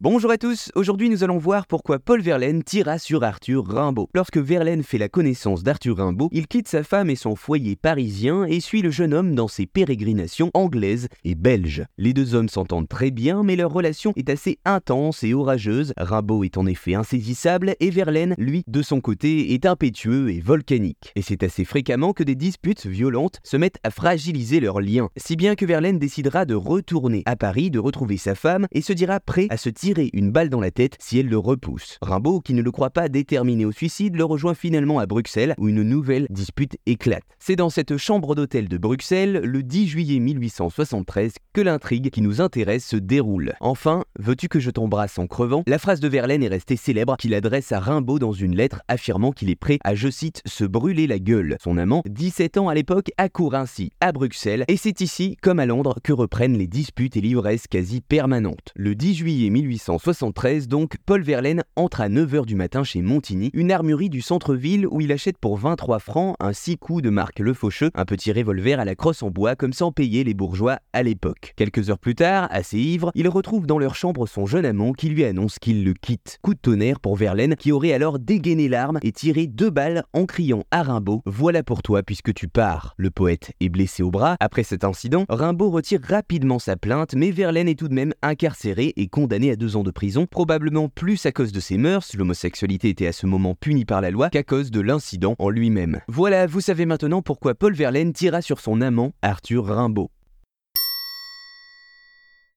Bonjour à tous, aujourd'hui nous allons voir pourquoi Paul Verlaine tira sur Arthur Rimbaud. Lorsque Verlaine fait la connaissance d'Arthur Rimbaud, il quitte sa femme et son foyer parisien et suit le jeune homme dans ses pérégrinations anglaises et belges. Les deux hommes s'entendent très bien, mais leur relation est assez intense et orageuse. Rimbaud est en effet insaisissable et Verlaine, lui, de son côté, est impétueux et volcanique. Et c'est assez fréquemment que des disputes violentes se mettent à fragiliser leurs liens, si bien que Verlaine décidera de retourner à Paris, de retrouver sa femme et se dira prêt à se tirer une balle dans la tête si elle le repousse. Rimbaud, qui ne le croit pas déterminé au suicide, le rejoint finalement à Bruxelles où une nouvelle dispute éclate. C'est dans cette chambre d'hôtel de Bruxelles, le 10 juillet 1873, que l'intrigue qui nous intéresse se déroule. Enfin, veux-tu que je t'embrasse en crevant? La phrase de Verlaine est restée célèbre qu'il adresse à Rimbaud dans une lettre affirmant qu'il est prêt à, je cite, se brûler la gueule. Son amant, 17 ans à l'époque, accourt ainsi à Bruxelles et c'est ici, comme à Londres, que reprennent les disputes et l'ivresse quasi permanentes. Le 10 juillet 1873, 1873 donc, Paul Verlaine entre à 9h du matin chez Montigny, une armurerie du centre-ville où il achète pour 23 francs un 6 coups de marque Le Faucheux, un petit revolver à la crosse en bois comme sans payer les bourgeois à l'époque. Quelques heures plus tard, assez ivre, il retrouve dans leur chambre son jeune amant qui lui annonce qu'il le quitte. Coup de tonnerre pour Verlaine qui aurait alors dégainé l'arme et tiré deux balles en criant à Rimbaud Voilà pour toi puisque tu pars. Le poète est blessé au bras. Après cet incident, Rimbaud retire rapidement sa plainte, mais Verlaine est tout de même incarcéré et condamné à ans de prison, probablement plus à cause de ses mœurs, l'homosexualité était à ce moment punie par la loi, qu'à cause de l'incident en lui-même. Voilà, vous savez maintenant pourquoi Paul Verlaine tira sur son amant, Arthur Rimbaud.